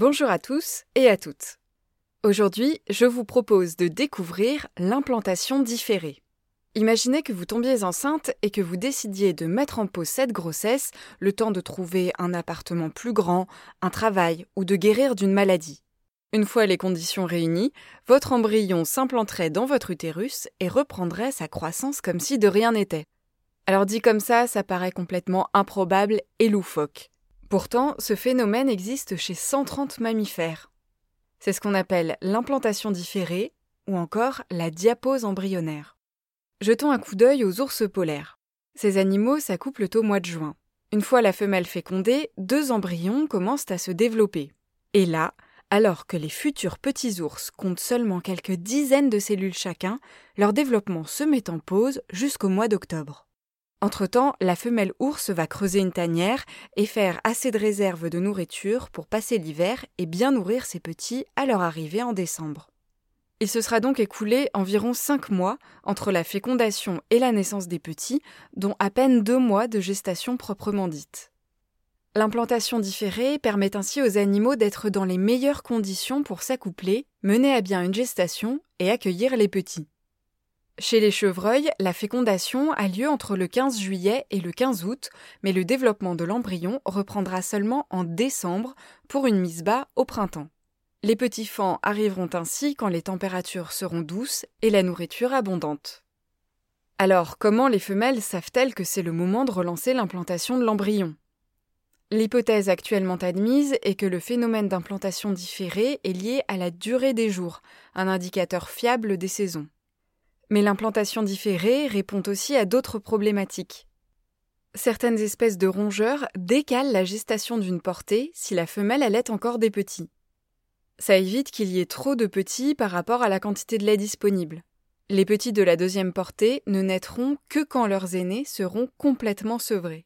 Bonjour à tous et à toutes. Aujourd'hui, je vous propose de découvrir l'implantation différée. Imaginez que vous tombiez enceinte et que vous décidiez de mettre en pause cette grossesse le temps de trouver un appartement plus grand, un travail ou de guérir d'une maladie. Une fois les conditions réunies, votre embryon s'implanterait dans votre utérus et reprendrait sa croissance comme si de rien n'était. Alors dit comme ça, ça paraît complètement improbable et loufoque. Pourtant, ce phénomène existe chez 130 mammifères. C'est ce qu'on appelle l'implantation différée ou encore la diapose embryonnaire. Jetons un coup d'œil aux ours polaires. Ces animaux s'accouplent au mois de juin. Une fois la femelle fécondée, deux embryons commencent à se développer. Et là, alors que les futurs petits ours comptent seulement quelques dizaines de cellules chacun, leur développement se met en pause jusqu'au mois d'octobre. Entre-temps, la femelle ours va creuser une tanière et faire assez de réserves de nourriture pour passer l'hiver et bien nourrir ses petits à leur arrivée en décembre. Il se sera donc écoulé environ cinq mois entre la fécondation et la naissance des petits, dont à peine deux mois de gestation proprement dite. L'implantation différée permet ainsi aux animaux d'être dans les meilleures conditions pour s'accoupler, mener à bien une gestation et accueillir les petits. Chez les chevreuils, la fécondation a lieu entre le 15 juillet et le 15 août, mais le développement de l'embryon reprendra seulement en décembre pour une mise bas au printemps. Les petits fans arriveront ainsi quand les températures seront douces et la nourriture abondante. Alors, comment les femelles savent-elles que c'est le moment de relancer l'implantation de l'embryon? L'hypothèse actuellement admise est que le phénomène d'implantation différée est lié à la durée des jours, un indicateur fiable des saisons. Mais l'implantation différée répond aussi à d'autres problématiques. Certaines espèces de rongeurs décalent la gestation d'une portée si la femelle allait encore des petits. Ça évite qu'il y ait trop de petits par rapport à la quantité de lait disponible. Les petits de la deuxième portée ne naîtront que quand leurs aînés seront complètement sevrés.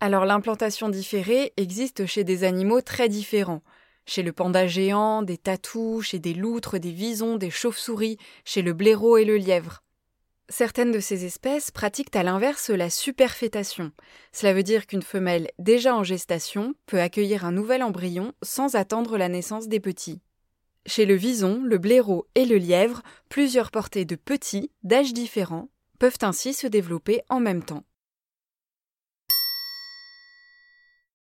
Alors l'implantation différée existe chez des animaux très différents, chez le panda géant, des tatous, chez des loutres, des visons, des chauves-souris, chez le blaireau et le lièvre. Certaines de ces espèces pratiquent à l'inverse la superfétation. Cela veut dire qu'une femelle déjà en gestation peut accueillir un nouvel embryon sans attendre la naissance des petits. Chez le vison, le blaireau et le lièvre, plusieurs portées de petits, d'âges différents, peuvent ainsi se développer en même temps.